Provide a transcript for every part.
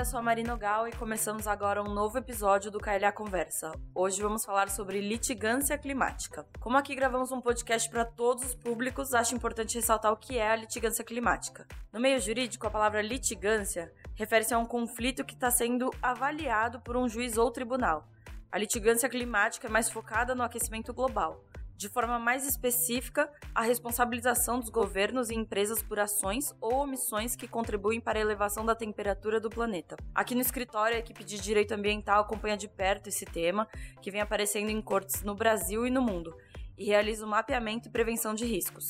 eu sou a Marina Gal e começamos agora um novo episódio do KLA Conversa. Hoje vamos falar sobre litigância climática. Como aqui gravamos um podcast para todos os públicos, acho importante ressaltar o que é a litigância climática. No meio jurídico, a palavra litigância refere-se a um conflito que está sendo avaliado por um juiz ou tribunal. A litigância climática é mais focada no aquecimento global de forma mais específica, a responsabilização dos governos e empresas por ações ou omissões que contribuem para a elevação da temperatura do planeta. Aqui no escritório, a equipe de direito ambiental acompanha de perto esse tema, que vem aparecendo em cortes no Brasil e no mundo, e realiza o mapeamento e prevenção de riscos.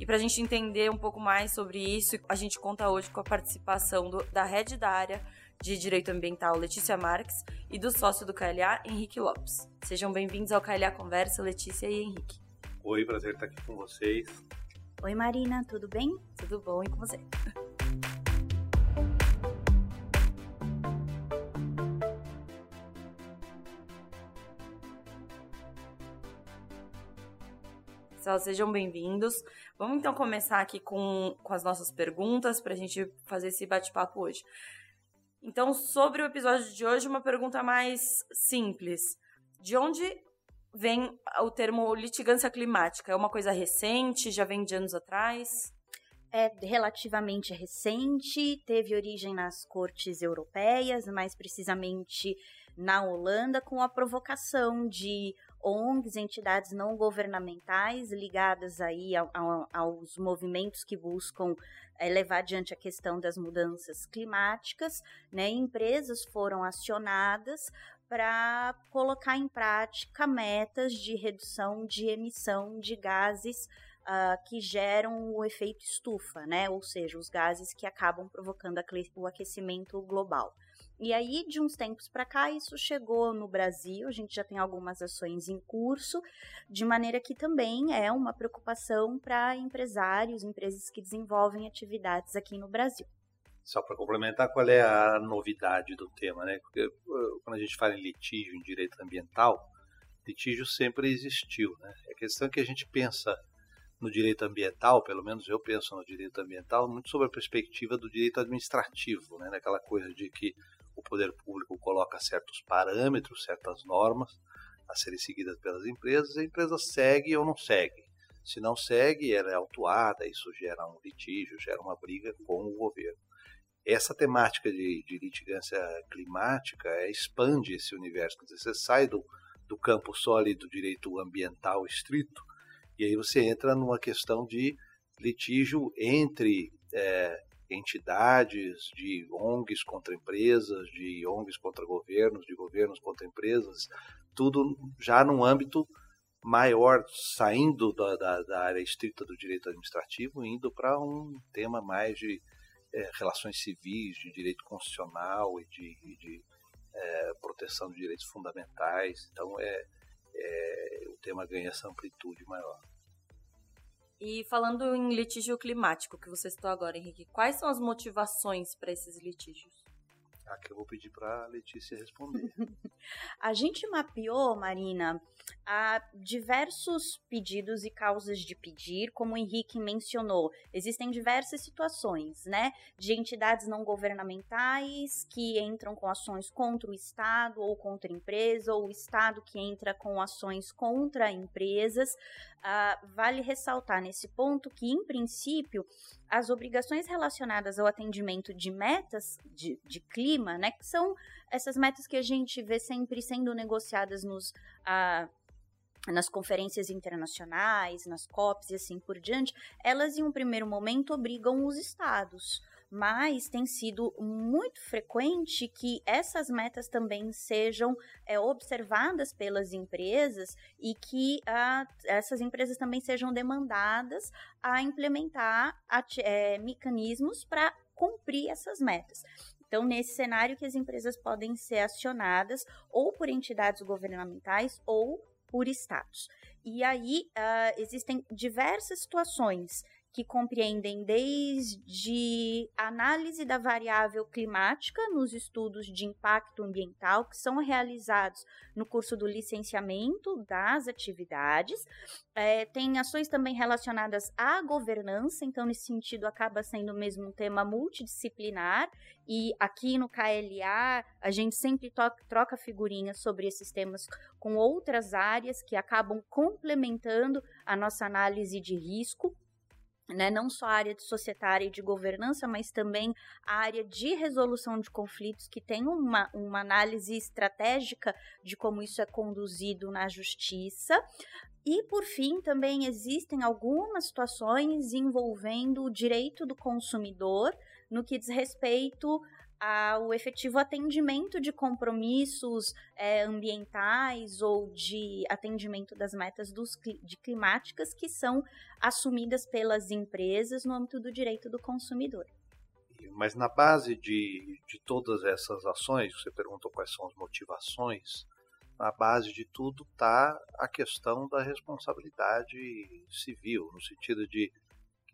E para a gente entender um pouco mais sobre isso, a gente conta hoje com a participação do, da head da área de Direito Ambiental Letícia Marques e do sócio do KLA, Henrique Lopes. Sejam bem-vindos ao KLA Conversa, Letícia e Henrique. Oi, prazer estar aqui com vocês. Oi, Marina, tudo bem? Tudo bom e com você? Pessoal, sejam bem-vindos. Vamos então começar aqui com, com as nossas perguntas para a gente fazer esse bate-papo hoje. Então, sobre o episódio de hoje, uma pergunta mais simples. De onde vem o termo litigância climática? É uma coisa recente? Já vem de anos atrás? É relativamente recente, teve origem nas cortes europeias, mais precisamente na Holanda, com a provocação de ONGs, entidades não governamentais ligadas aí a, a, aos movimentos que buscam é, levar adiante a questão das mudanças climáticas, né? Empresas foram acionadas para colocar em prática metas de redução de emissão de gases uh, que geram o efeito estufa, né? Ou seja, os gases que acabam provocando o aquecimento global. E aí, de uns tempos para cá, isso chegou no Brasil, a gente já tem algumas ações em curso, de maneira que também é uma preocupação para empresários, empresas que desenvolvem atividades aqui no Brasil. Só para complementar, qual é a novidade do tema, né? Porque quando a gente fala em litígio, em direito ambiental, litígio sempre existiu, né? A questão é que a gente pensa no direito ambiental, pelo menos eu penso no direito ambiental, muito sobre a perspectiva do direito administrativo, né? Naquela coisa de que o poder público coloca certos parâmetros, certas normas a serem seguidas pelas empresas, a empresa segue ou não segue. Se não segue, ela é autuada, isso gera um litígio, gera uma briga com o governo. Essa temática de, de litigância climática é, expande esse universo, quer dizer, você sai do, do campo sólido do direito ambiental estrito e aí você entra numa questão de litígio entre é, entidades, de ONGs contra empresas, de ONGs contra governos, de governos contra empresas, tudo já num âmbito maior, saindo da, da, da área estrita do direito administrativo, indo para um tema mais de é, relações civis, de direito constitucional e de, de é, proteção de direitos fundamentais. Então, é, é, o tema ganha essa amplitude maior. E falando em litígio climático, que você citou agora, Henrique, quais são as motivações para esses litígios? Aqui eu vou pedir para a Letícia responder. a gente mapeou, Marina, a diversos pedidos e causas de pedir, como o Henrique mencionou. Existem diversas situações, né, de entidades não governamentais que entram com ações contra o Estado ou contra a empresa, ou o Estado que entra com ações contra empresas. Uh, vale ressaltar nesse ponto que, em princípio, as obrigações relacionadas ao atendimento de metas de, de clima, né, que são essas metas que a gente vê sempre sendo negociadas nos. Uh, nas conferências internacionais, nas COPs e assim por diante, elas em um primeiro momento obrigam os estados mas tem sido muito frequente que essas metas também sejam é, observadas pelas empresas e que ah, essas empresas também sejam demandadas a implementar é, mecanismos para cumprir essas metas. Então, nesse cenário que as empresas podem ser acionadas ou por entidades governamentais ou por estados. E aí uh, existem diversas situações que compreendem desde análise da variável climática nos estudos de impacto ambiental que são realizados no curso do licenciamento das atividades. É, tem ações também relacionadas à governança, então, nesse sentido, acaba sendo mesmo um tema multidisciplinar. E aqui no KLA, a gente sempre troca figurinhas sobre esses temas com outras áreas que acabam complementando a nossa análise de risco né, não só a área de societária e de governança, mas também a área de resolução de conflitos, que tem uma, uma análise estratégica de como isso é conduzido na justiça. E, por fim, também existem algumas situações envolvendo o direito do consumidor no que diz respeito ao efetivo atendimento de compromissos é, ambientais ou de atendimento das metas dos, de climáticas que são assumidas pelas empresas no âmbito do direito do consumidor. Mas na base de, de todas essas ações, você perguntou quais são as motivações, na base de tudo está a questão da responsabilidade civil, no sentido de,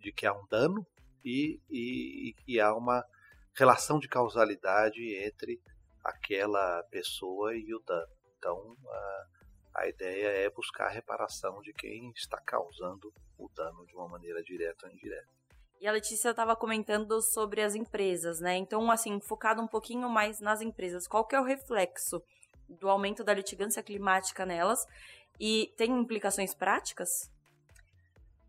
de que há um dano e, e, e há uma relação de causalidade entre aquela pessoa e o dano. Então, a, a ideia é buscar a reparação de quem está causando o dano de uma maneira direta ou indireta. E a Letícia estava comentando sobre as empresas, né? Então, assim, focado um pouquinho mais nas empresas, qual que é o reflexo do aumento da litigância climática nelas? E tem implicações práticas?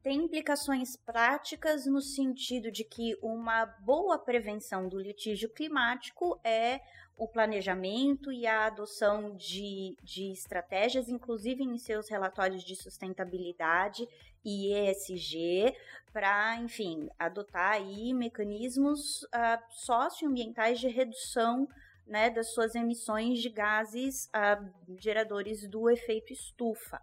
Tem implicações práticas no sentido de que uma boa prevenção do litígio climático é o planejamento e a adoção de, de estratégias, inclusive em seus relatórios de sustentabilidade e ESG, para, enfim, adotar aí mecanismos uh, socioambientais de redução né, das suas emissões de gases uh, geradores do efeito estufa.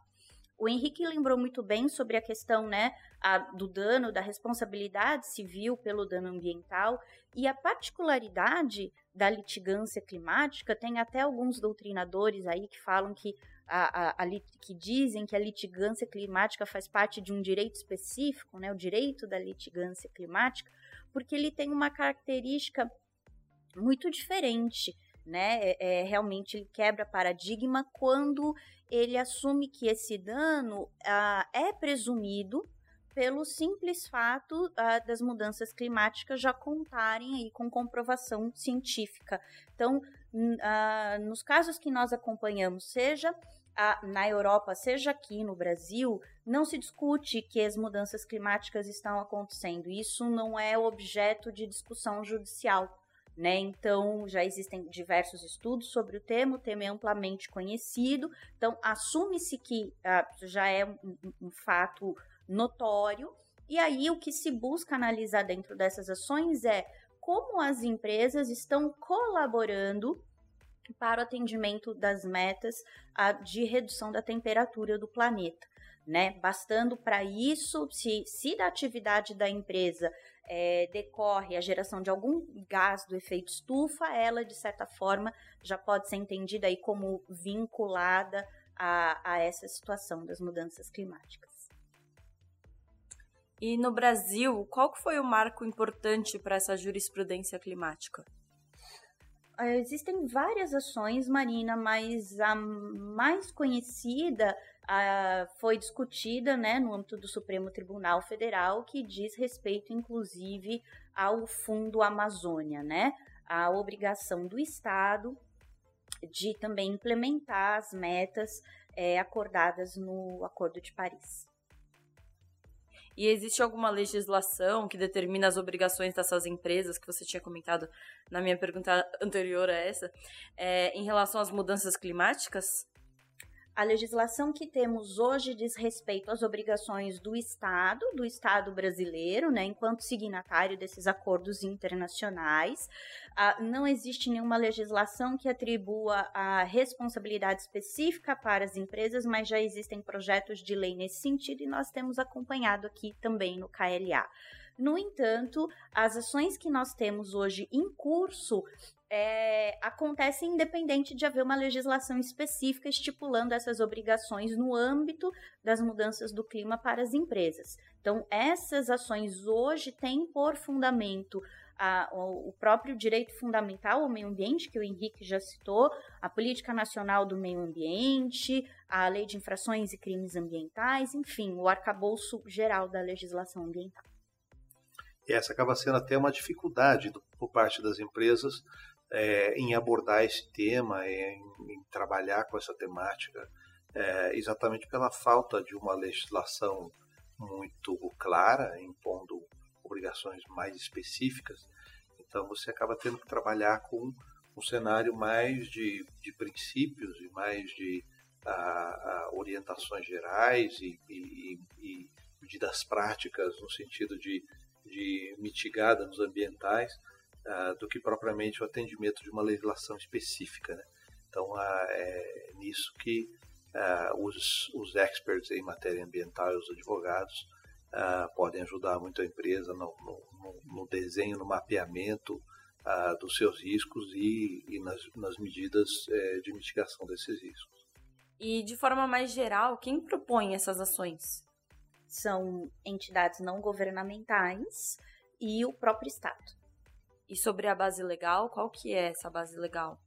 O Henrique lembrou muito bem sobre a questão né, a, do dano, da responsabilidade civil pelo dano ambiental e a particularidade da litigância climática. Tem até alguns doutrinadores aí que falam que, a, a, a, que dizem que a litigância climática faz parte de um direito específico, né, o direito da litigância climática, porque ele tem uma característica muito diferente né? É, é, realmente ele quebra paradigma quando ele assume que esse dano ah, é presumido pelo simples fato ah, das mudanças climáticas já contarem aí com comprovação científica. Então, ah, nos casos que nós acompanhamos, seja na Europa, seja aqui no Brasil, não se discute que as mudanças climáticas estão acontecendo. Isso não é objeto de discussão judicial. Né? Então, já existem diversos estudos sobre o tema, o tema é amplamente conhecido, então assume-se que ah, já é um, um, fato notório, e aí o que se busca analisar dentro dessas ações é como as empresas estão colaborando para o atendimento das metas ah, de redução da temperatura do planeta. Né? Bastando para isso, se, se da atividade da empresa é, decorre a geração de algum gás do efeito estufa, ela, de certa forma, já pode ser entendida aí como vinculada a, a essa situação das mudanças climáticas. E no Brasil, qual foi o marco importante para essa jurisprudência climática? É, existem várias ações, Marina, mas a mais conhecida uh, foi discutida né, no âmbito do Supremo Tribunal Federal, que diz respeito, inclusive, ao Fundo Amazônia, né? A obrigação do Estado de também implementar as metas é, acordadas no Acordo de Paris. E existe alguma legislação que determina as obrigações dessas empresas, que você tinha comentado na minha pergunta anterior a essa, é, em relação às mudanças climáticas? A legislação que temos hoje diz respeito às obrigações do Estado, do Estado brasileiro, né, enquanto signatário desses acordos internacionais. Ah, não existe nenhuma legislação que atribua a responsabilidade específica para as empresas, mas já existem projetos de lei nesse sentido e nós temos acompanhado aqui também no KLA. No entanto, as ações que nós temos hoje em curso é, acontece independente de haver uma legislação específica estipulando essas obrigações no âmbito das mudanças do clima para as empresas. Então, essas ações hoje têm por fundamento a, o próprio direito fundamental ao meio ambiente, que o Henrique já citou, a Política Nacional do Meio Ambiente, a Lei de Infrações e Crimes Ambientais, enfim, o arcabouço geral da legislação ambiental. E essa acaba sendo até uma dificuldade do, por parte das empresas é, em abordar esse tema, em, em, trabalhar com essa temática, é, exatamente pela falta de uma legislação muito clara, impondo obrigações mais específicas. Então você acaba tendo que trabalhar com um cenário mais de, de princípios e mais de a, a orientações gerais e, e, e, medidas práticas no sentido de, de mitigar danos ambientais uh, do que propriamente o atendimento de uma legislação específica. Né? Então uh, é nisso que uh, os, os experts em matéria ambiental e os advogados podem ajudar muito a empresa no, no, no desenho, no mapeamento dos seus riscos e, e nas, nas, medidas uh, de mitigação desses riscos. E de forma mais geral, quem propõe essas ações? São entidades não governamentais e o próprio Estado. E sobre a base legal, qual que é essa base legal?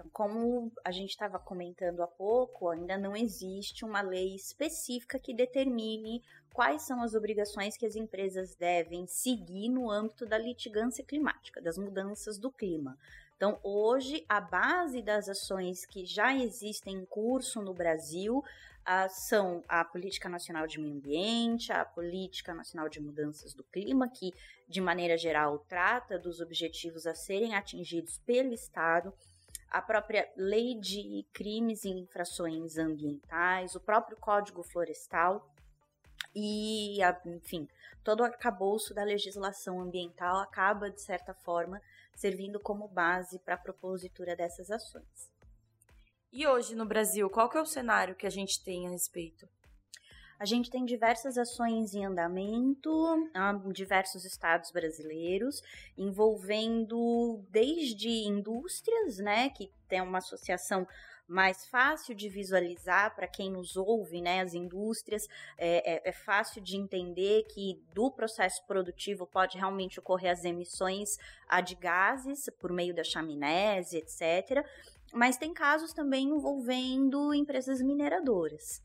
Então, como a gente estava comentando há pouco, ainda não existe uma lei específica que determine quais são as obrigações que as empresas devem seguir no âmbito da litigância climática, das mudanças do clima. Então, hoje, a base das ações que já existem em curso no Brasil ah, são a Política Nacional de Meio Ambiente, a Política Nacional de Mudanças do Clima, que, de maneira geral, trata dos objetivos a serem atingidos pelo Estado a própria lei de crimes e infrações ambientais, o próprio Código Florestal e, enfim, todo o arcabouço da legislação ambiental acaba, de certa forma, servindo como base para a propositura dessas ações. E hoje no Brasil, qual que é o cenário que a gente tem a respeito? A gente tem diversas ações em andamento em diversos estados brasileiros, envolvendo desde indústrias, né, que tem uma associação mais fácil de visualizar para quem nos ouve, né? As indústrias é, é, é, fácil de entender que do processo produtivo pode realmente ocorrer as emissões de gases por meio da chaminés, etc. Mas tem casos também envolvendo empresas mineradoras.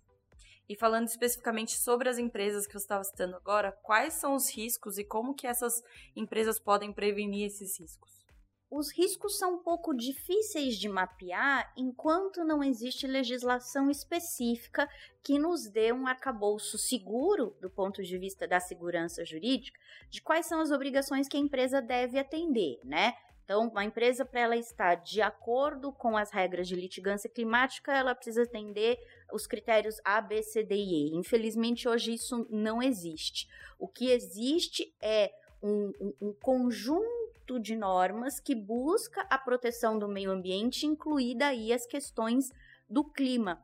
E falando especificamente sobre as empresas que você estava citando agora, quais são os riscos e como que essas empresas podem prevenir esses riscos? Os riscos são um pouco difíceis de mapear enquanto não existe legislação específica que nos dê um arcabouço seguro, do ponto de vista da segurança jurídica, de quais são as obrigações que a empresa deve atender, né? Então, uma empresa, para ela estar de acordo com as regras de litigância climática, ela precisa atender os critérios A, B, C, D e E. Infelizmente, hoje isso não existe. O que existe é um, um, um conjunto de normas que busca a proteção do meio ambiente, incluída aí as questões do clima.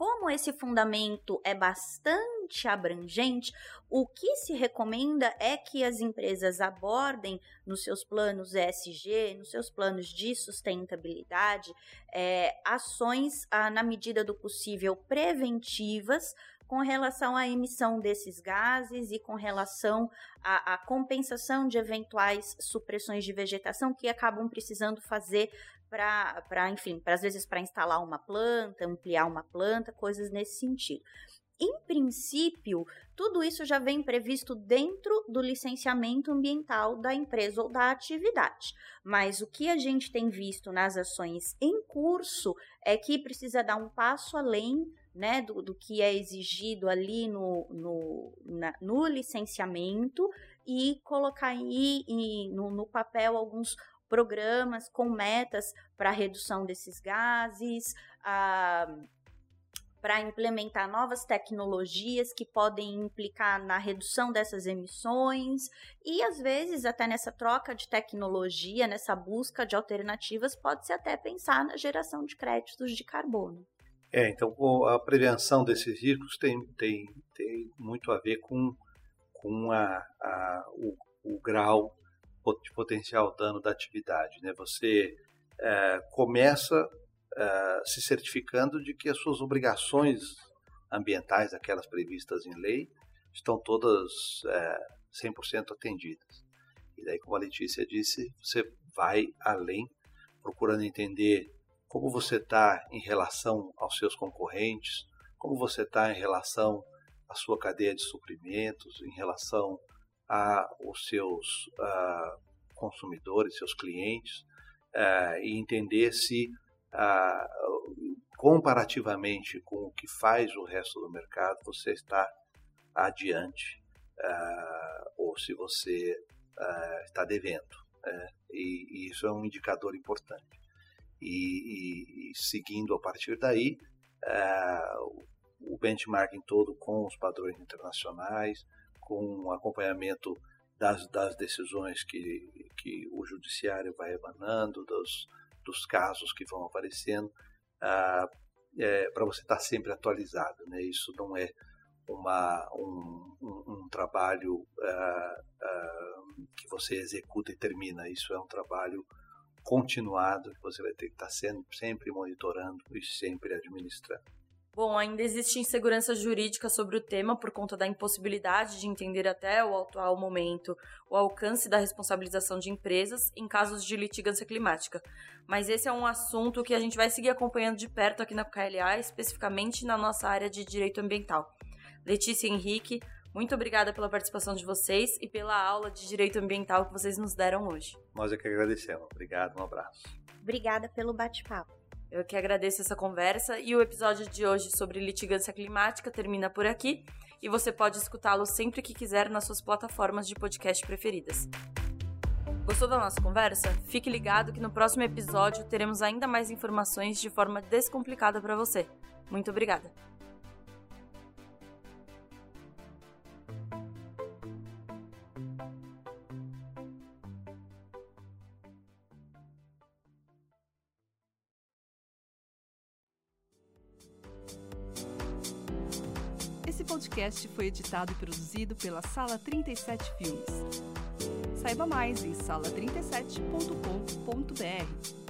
Como esse fundamento é bastante abrangente, o que se recomenda é que as empresas abordem nos seus planos ESG, nos seus planos de sustentabilidade, é, ações, ah, na medida do possível, preventivas com relação à emissão desses gases e com relação à, à, compensação de eventuais supressões de vegetação que acabam precisando fazer para, enfim, para às vezes para instalar uma planta, ampliar uma planta, coisas nesse sentido. Em princípio, tudo isso já vem previsto dentro do licenciamento ambiental da empresa ou da atividade. Mas o que a gente tem visto nas ações em curso é que precisa dar um passo além né, do, do que é exigido ali no, no, na, no licenciamento e colocar aí no, no papel alguns programas com metas para redução desses gases, para implementar novas tecnologias que podem implicar na redução dessas emissões e às vezes até nessa troca de tecnologia, nessa busca de alternativas, pode-se até pensar na geração de créditos de carbono. É, então a prevenção desses riscos tem, tem, tem muito a ver com, com a, a o, o grau de potencial dano da atividade. Né? Você é, começa é, se certificando de que as suas obrigações ambientais, aquelas previstas em lei, estão todas é, 100% atendidas. E daí, como a Letícia disse, você vai além, procurando entender como você está em relação aos seus concorrentes, como você está em relação à sua cadeia de suprimentos, em relação aos seus uh, consumidores, seus clientes, uh, e entender se, comparativamente com o que faz o resto do mercado, você está adiante ou se você está devendo. Né? E, e, isso é um indicador importante. E, e, e seguindo a partir daí, o benchmarking todo com os padrões internacionais, com o acompanhamento das, das decisões que, que o judiciário vai emanando, dos, dos casos que vão aparecendo, ah, é, para você estar tá sempre atualizado. Né? Isso não é uma, um, um, um trabalho ah, ah, que você executa e termina, isso é um trabalho continuado que você vai ter que estar tá sempre monitorando e sempre administrando. Bom, ainda existe insegurança jurídica sobre o tema por conta da impossibilidade de entender até o atual momento o alcance da responsabilização de empresas em casos de litigância climática. Mas esse é um assunto que a gente vai seguir acompanhando de perto aqui na KLA, especificamente na nossa área de direito ambiental. Letícia e Henrique, muito obrigada pela participação de vocês e pela aula de direito ambiental que vocês nos deram hoje. Nós é que agradecemos. Obrigado, um abraço. Obrigada pelo bate-papo. Eu que agradeço essa conversa e o episódio de hoje sobre litigância climática termina por aqui e você pode escutá-lo sempre que quiser nas suas plataformas de podcast preferidas. Gostou da nossa conversa? Fique ligado que no próximo episódio teremos ainda mais informações de forma descomplicada para você. Muito obrigada! Podcast foi editado e produzido pela Sala 37 Filmes. Saiba mais em sala37.com.br.